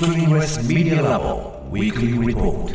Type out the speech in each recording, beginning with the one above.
Screenless Media Lab Weekly Report.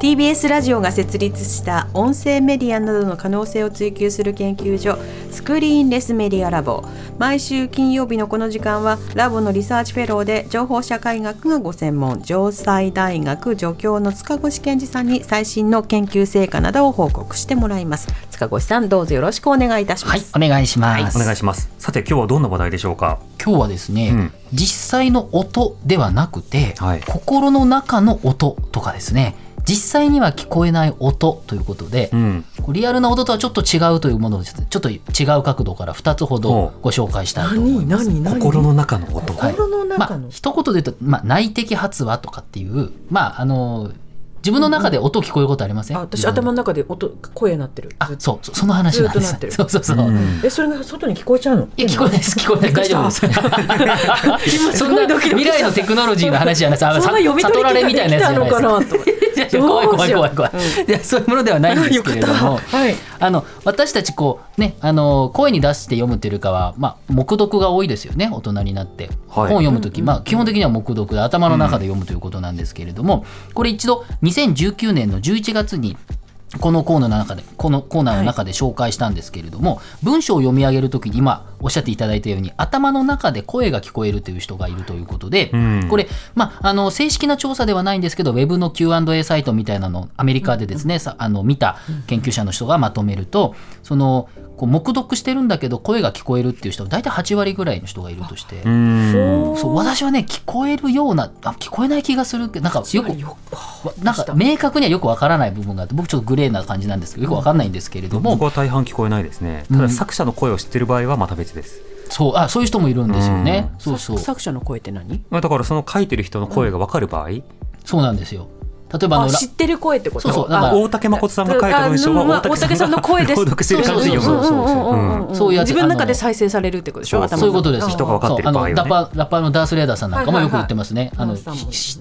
TBS ラジオが設立した音声メディアなどの可能性を追求する研究所スクリーンレスメディアラボ。毎週金曜日のこの時間はラボのリサーチフェローで情報社会学がご専門城西大学助教の塚越健司さんに最新の研究成果などを報告してもらいます。塚越さんどうぞよろしくお願いいたしまはいす、お願いします、お願いします。さて今日はどんな話題でしょうか？今日はですね、うん。実際の音ではなくて、はい。心の中の音とかですね実際には聞こえない音ということで、うん。リアルな音とはちょっと違うというものをちょっと違う角度から2つほどご紹介したいと思います。何？何？心の中の音。はい心のまあ中の、一言で言うと、まあ、内的発話とかっていう、まあ、あの自分の中で音聞こえることありません、あ私頭の中で音声鳴ってる。あそうそその話なんです。ずっとなってる。そうそうそう、うん。えそれが外に聞こえちゃうの？いや聞こえないです。聞こえない。大丈夫です。今すそんなごいドキドキ未来のテクノロジーの話じゃないですあそんな読み取り悟られみたいなやつじゃないです怖 い怖い怖い怖い、どうしよいやそういうものではないんですけれども。はいあの私たちこうねあの声に出して読むっていうよりかは、まあ、黙読が多いですよね大人になって、はい。本読む時、まあ、基本的には黙読で頭の中で読むということなんですけれども、これ一度2019年の11月にこのコーナーの中でこのコーナーの中で紹介したんですけれども、文章を読み上げるときに今おっしゃっていただいたように頭の中で声が聞こえるという人がいるということで、うんこれ、まあ、あの正式な調査ではないんですけどウェブの Q&A サイトみたいなのをアメリカでですね、さあの見た研究者の人がまとめるとそのこう黙読してるんだけど声が聞こえるっていう人が大体8割ぐらいの人がいるとして。うん。そう私はね聞こえるようなあ聞こえない気がするけどなんかよくわなんか明確にはよくわからない部分があって僕ちょっとグレーな感じなんですけどよくわかんないんですけれども、僕は大半聞こえないですね。ただ作者の声を知ってる場合はまた別です。そうあそういう人もいるんですよね、そうそう。作者の声って何？まあだからその書いてる人の声がわかる場合、そうなんですよ例えばあの知ってる声ってこと？そうそうだから大竹誠さんが書いた文章は大竹さんが声です。朗読して。そうそうそう。そううんそういうやつ。自分の中で再生されるってことでしょ？そういうことです。よ人が分かってる場合はね。そうあのラッパーラッパーのダース・レーダーさんなんかもよく言ってますね、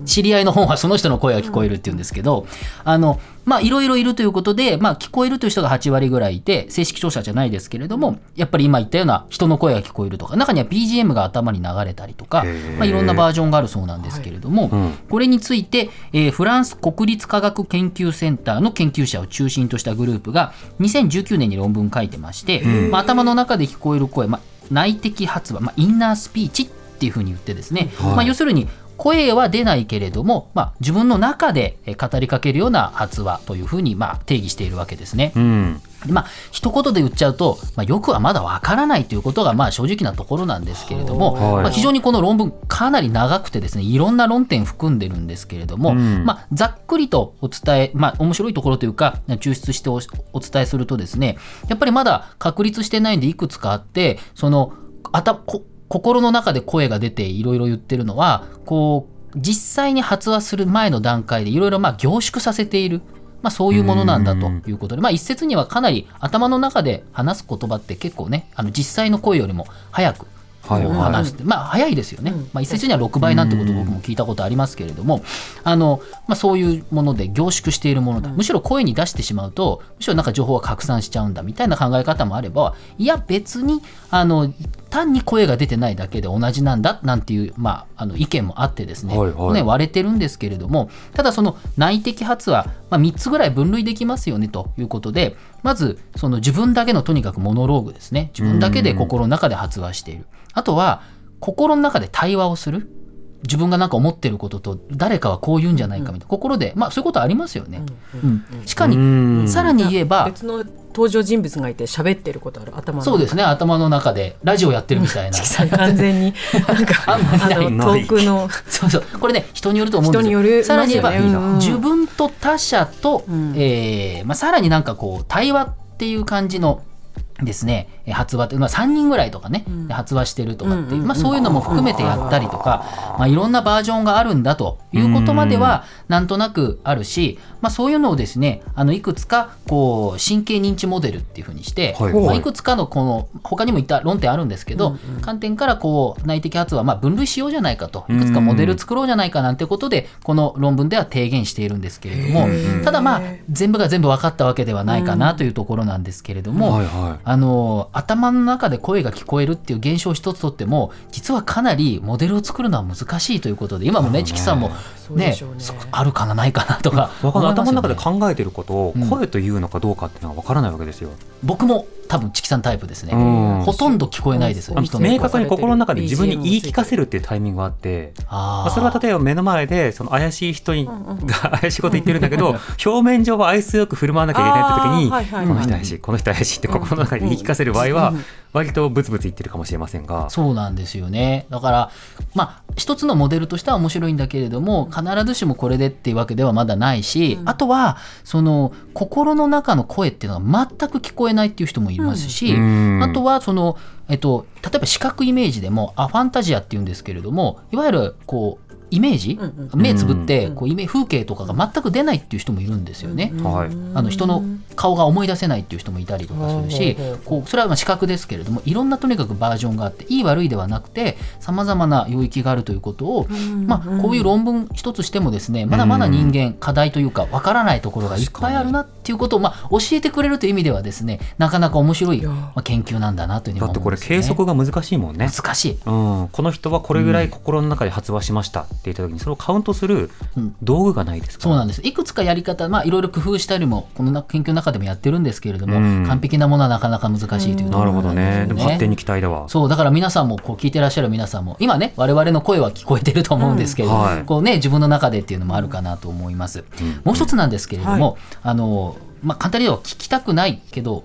知り合いの本はその人の声が聞こえるって言うんですけど、あのまあいろいろいるということで、まあ、聞こえるという人が8割ぐらいいて正式調査じゃないですけれどもやっぱり今言ったような人の声が聞こえるとか中には BGM が頭に流れたりとか、まあ、いろんなバージョンがあるそうなんですけれども、うん。これについて、えーフランス国立科学研究センターの研究者を中心としたグループが2019年に論文書いてまして、まあ、頭の中で聞こえる声、まあ、内的発話、まあ、インナースピーチっていうふうに言ってですね、はい。まあ、要するに声は出ないけれども、まあ、自分の中でえー語りかけるような発話というふうにまあ定義しているわけですね。うん。でまあ一言で言っちゃうと、まあ、よくはまだわからないということがまあ正直なところなんですけれども、はいまあ、非常にこの論文かなり長くてですねいろんな論点含んでるんですけれども、うんまあ、ざっくりとお伝え、まあ、面白いところというか抽出しておお伝えするとですねやっぱりまだ確立してないんでいくつかあってそのあたこ心の中で声が出ていろいろ言ってるのはこう実際に発話する前の段階でいろいろまあ凝縮させている。まあ、そういうものなんだということで、まあ、一説にはかなり頭の中で話す言葉って結構ねあの実際の声よりも早くはいはい。話して、まあ早いですよね、まあ、一説には6倍なんてことを僕も聞いたことありますけれどもあの、まあ、そういうもので凝縮しているものだ。むしろ声に出してしまうとむしろなんか情報が拡散しちゃうんだみたいな考え方もあればいや別にあの単に声が出てないだけで同じなんだなんていう、まあ、あの意見もあってですね,、はいはい。ね割れてるんですけれどもただその内的発話、まあ、3つぐらい分類できますよねということでまずその自分だけのとにかくモノローグですね。自分だけで心の中で発話している。あとは心の中で対話をする自分が何か思ってることと誰かはこう言うんじゃないかみたいな、心でまあそういうことありますよね。うんしかうにん。さらに言えば別の登場人物がいて喋ってることある頭の中。そうですね。頭の中でラジオやってるみたいな。完全になんか あんまり遠くの。そうそう。これね人によると思うんですよ。人によるさらに言えば、自分と他者と、ん。えーまあ、さらになんかこう対話っていう感じのですねえー発話って、まあ、3人ぐらいとかね、で発話してるとかっていう、うんうんまあ、そういうのも含めてやったりとか、まあ、いろんなバージョンがあるんだということまではなんとなくあるし、まあ、そういうのをですねあのいくつかこう神経認知モデルっていうふうにして、はい。まあ、はい。いくつかのこの他にもいった論点あるんですけど、観点からこう内的発話まあ分類しようじゃないかといくつかモデル作ろうじゃないかなんてことでこの論文では提言しているんですけれどもただまあ全部が全部分かったわけではないかなというところなんですけれども、はいはいあの頭の中で声が聞こえるっていう現象を一つとっても実はかなりモデルを作るのは難しいということで今もねチキさんもねね。あるかなないかなとかわかんない。頭の中で考えてることをうん声というのかどうかっていうのは分からないわけですよ。僕も多分チキさんタイプですね、うん。ほとんど聞こえないですうん明確に心の中で自分に言い聞かせるっていうタイミングがあって、あー。まあそれは例えば目の前でその怪しい人にんうんが怪しいこと言ってるんだけど表面上は愛想よく振る舞わなきゃいけないって時にはいはいはい。この人怪しいこの人怪しいって心の中で言い聞かせる場合はうん。割とブツブツ言ってるかもしれませんが。そうなんですよね。だからまあ一つのモデルとしては面白いんだけれども必ずしもこれでっていうわけではまだないし、あとはその心の中の声っていうのが全く聞こえないっていう人もいますし、うん。あとはその、えっと、例えば視覚イメージでもアファンタジアっていうんですけれどもいわゆるこうイメージ、うん目つぶってこうイメ風景とかが全く出ないっていう人もいるんですよね。はい。あの人の顔が思い出せないっていう人もいたりとかするしこうそれはまあ視覚ですけれどもいろんなとにかくバージョンがあっていい悪いではなくてさまざまな領域があるということを、まあ、こういう論文一つしてもですねまだまだ人間課題というかわからないところがいっぱいあるなっていうことを、まあ、教えてくれるという意味ではですねなかなか面白い、研究なんだなというふうにだってこれ思うんですよね。計測が難しいもんね。難しい。うん、この人はこれぐらい心の中で発話しましたって言った時にそれをカウントする道具がないですか？そうなんです。いくつかやり方、まあ、いろいろ工夫したりもこのな研究の中でもやってるんですけれども、うん。完璧なものはなかなか難しいというところなるほどね。でも発展にき期待だわ。そう。だから皆さんもこう聞いてらっしゃる皆さんも今ね我々の声は聞こえてると思うんですけれども、うん。はい。こうね自分の中でっていうのもあるかなと思います。もう一つなんですけれども、あのまあ簡単に言えば聞きたくないけど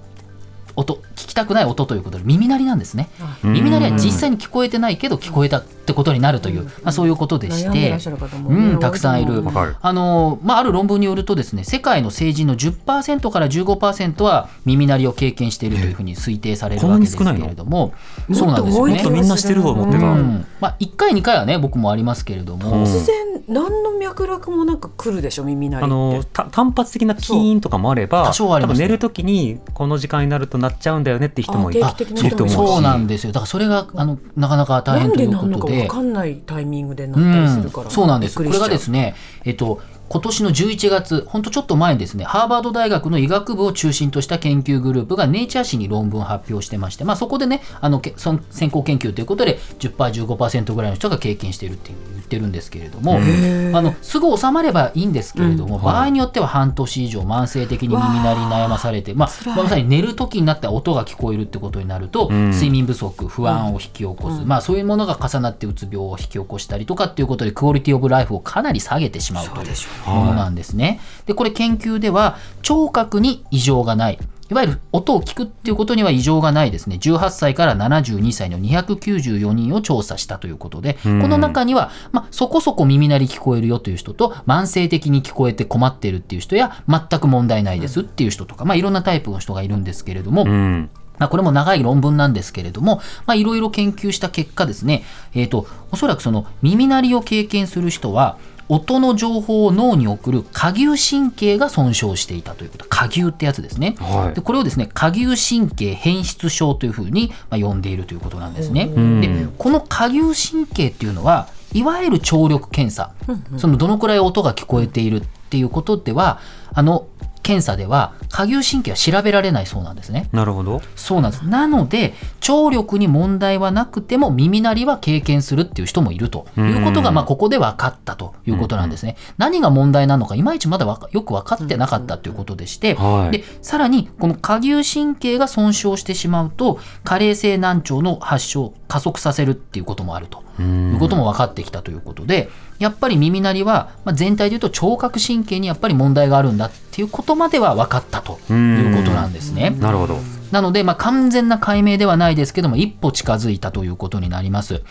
音聞きたくない音ということで耳鳴りなんですね。うん耳鳴りは実際に聞こえてないけど聞こえたってことになるという、まあ、そういうことでして。うねん、たくさんいる。あのまあ、ある論文によるとですね世界の成人の10%から15%は耳鳴りを経験しているというふうに推定されるわけですけれども。そうなんですよね。みんなしてると思ってたう。ん。まあ、1回2回はね僕もありますけれども、うん。突然何の脈絡もなんか来るでしょ耳鳴りって。あのた単発的なキーンとかもあれば多少ありますね。多分寝るときにこの時間になるとなっちゃうんだよねって人もいあ定期的ないる。と思うしそうなんですよ。だからそれがあのなかなか大変というで。なんのかことで分かんないタイミングでなったりするから、うん、そうなんです。これがですね、えっと、今年の11月、本当ちょっと前にですね、ハーバード大学の医学部を中心とした研究グループがネイチャー誌に論文を発表してまして、まあ、そこでね、あのけその先行研究ということで10%、15%ぐらいの人が経験しているって言ってるんですけれども、あのすぐ収まればいいんですけれども、場合によっては半年以上慢性的に耳鳴りに悩まされて、まあ、まさに寝る時になったら音が聞こえるってことになると、ん。睡眠不足、不安を引き起こす、まあ、そういうものが重なってうつ病を引き起こしたりとかっていうことでクオリティオブライフをかなり下げてしまうというものなんですね。でこれ研究では聴覚に異常がない。いわゆる音を聞くっていうことには異常がないですね。18歳から72歳の294人を調査したということで、この中には、まあ、そこそこ耳鳴り聞こえるよという人と慢性的に聞こえて困っているっていう人や全く問題ないですっていう人とか、まあ、いろんなタイプの人がいるんですけれども、うん。まあ、これも長い論文なんですけれども、まあ、いろいろ研究した結果ですね、えー、とおそらくその耳鳴りを経験する人は音の情報を脳に送る下牛神経が損傷していたということ。下牛ってやつですね、はい。でこれをですね下牛神経変質症というふうにまあ呼んでいるということなんですね、んでこの下牛神経っていうのはいわゆる聴力検査、そのどのくらい音が聞こえているっていうことではあの検査では下牛神経は調べられないそうなんですね。なるほどそうなんです。なので、聴力に問題はなくても耳鳴りは経験するっていう人もいるということが、うんまあ、ここで分かったということなんですね。何が問題なのか、いまいちまだわかよく分かってなかったということでして、はいで、さらに、この下牛神経が損傷してしまうと、加齢性難聴の発症を加速させるっていうこともあると。いうことも分かってきたということでやっぱり耳鳴りは、まあ、全体で言うと聴覚神経にやっぱり問題があるんだっていうことまでは分かったということなんですね。なるほどなので、まあ、完全な解明ではないですけども一歩近づいたということになります。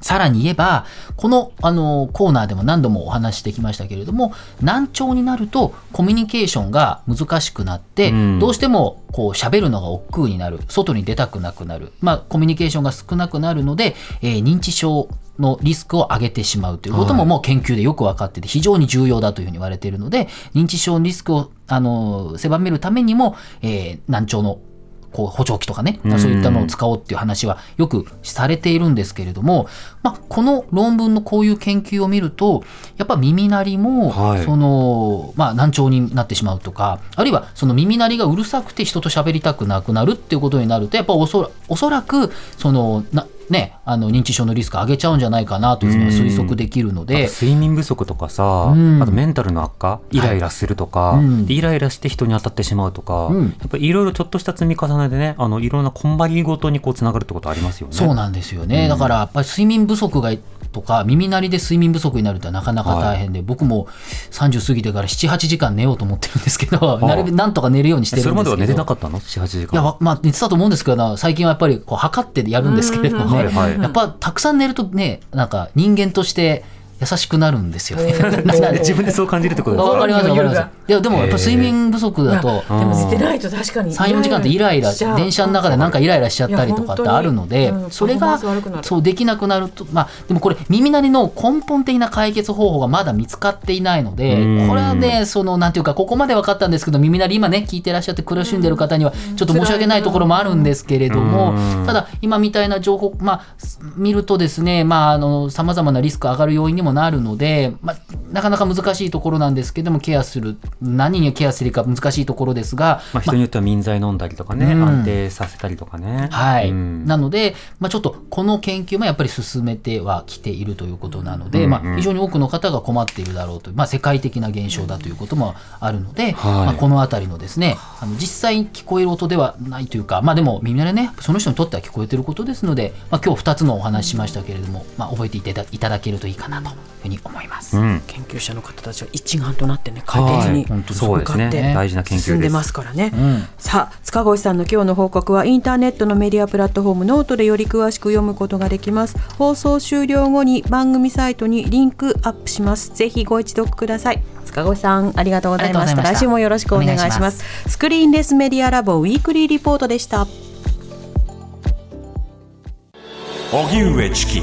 さらに言えば、このあのコーナーでも何度もお話ししてきましたけれども、難聴になるとコミュニケーションが難しくなって、うん。どうしてもこう喋るのが億劫になる、外に出たくなくなる、まあ、コミュニケーションが少なくなるので、えー認知症のリスクを上げてしまうということもはい。もう研究でよく分かってて非常に重要だというふうに言われているので認知症のリスクをあの狭めるためにも、えー難聴のこう補聴器とかね、うん。そういったのを使おうっていう話はよくされているんですけれども、まあ、この論文のこういう研究を見るとやっぱ耳鳴りも、はい。そのまあ、難聴になってしまうとかあるいはその耳鳴りがうるさくて人と喋りたくなくなるっていうことになるとやっぱおそらおそらくそのな、ね、あの認知症のリスク上げちゃうんじゃないかなというふうには推測できるので。睡眠不足とかさ、うん。あとメンタルの悪化イライラするとか、うん。でイライラして人に当たってしまうとか、うん。やっぱりいろいろちょっとした積み重ねでねあのいろんなこんばりごとにこうつながるってことありますよね。そうなんですよね、うんだからやっぱり睡眠不足がとか耳鳴りで睡眠不足になるとなかなか大変で、僕も30過ぎてから78時間寝ようと思ってるんですけどなるべくなんとか寝るようにしてるんですけど。えそれまでは寝てなかったの？78時間。いやわまあ寝てたと思うんですけど最近はやっぱりこう測ってやるんですけれどもね、はいはい。やっぱたくさん寝るとねなんか人間として優しくなるんですよね。自分でそう感じるってことですか？わかりますわかります。いやでもやっぱ睡眠不足だとうん。でも寝てないと確かに34時間ってイライラ電車の中でなんかイライラしちゃったりとかってあるのでそれがそうできなくなるとまあでもこれ耳鳴りの根本的な解決方法がまだ見つかっていないのでうん。これはねそのなんていうかここまで分かったんですけど耳鳴り今ね聞いてらっしゃって苦しんでる方にはちょっと申し訳ないところもあるんですけれどもうんただ今みたいな情報まあ見るとですねまああの様々なリスク上がる要因にももなるのでまあなかなか難しいところなんですけどもケアする何にケアするか難しいところですがまあ、人によっては民剤飲んだりとかね、うん。安定させたりとかね。はい、うん。なので、まあ、ちょっとこの研究もやっぱり進めてはきているということなので、うんうん。まあ、非常に多くの方が困っているだろうという、まあ、世界的な現象だということもあるので、はい。まあ、この辺りのですねあの実際聞こえる音ではないというか、まあ、でも耳鳴りねその人にとっては聞こえてることですので、まあ、今日2つのお話ししましたけれども、まあ、覚えていただいただけるといいかなというふうに思います。うん研究者の方たちは一丸となってね解決にはい本当そうですね。向かって大事な研究です。進んでますからね。うん。さあ塚越さんの今日の報告はインターネットのメディアプラットフォームノートでより詳しく読むことができます。放送終了後に番組サイトにリンクアップします。ぜひご一読ください。塚越さんありがとうございました。来週もよろしくお願いします。 Screenless Media Lab Weekly Report でした。荻上チキ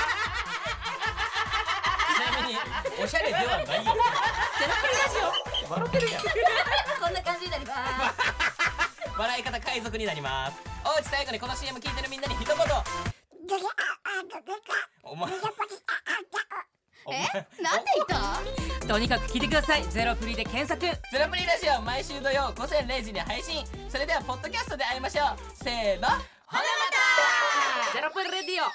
おしゃれではないよ。ゼロプリラジオ。笑ってるやんこんな感じになります笑い方海賊になります。おうち最後にこの CM 聞いてるみんなに一言。お前お前なんで言った？とにかく聞いてくださいゼロプリで検索ゼロプリラジオ毎週土曜午前0時に配信それではポッドキャストで会いましょうせーのほなまたゼロプリレディオ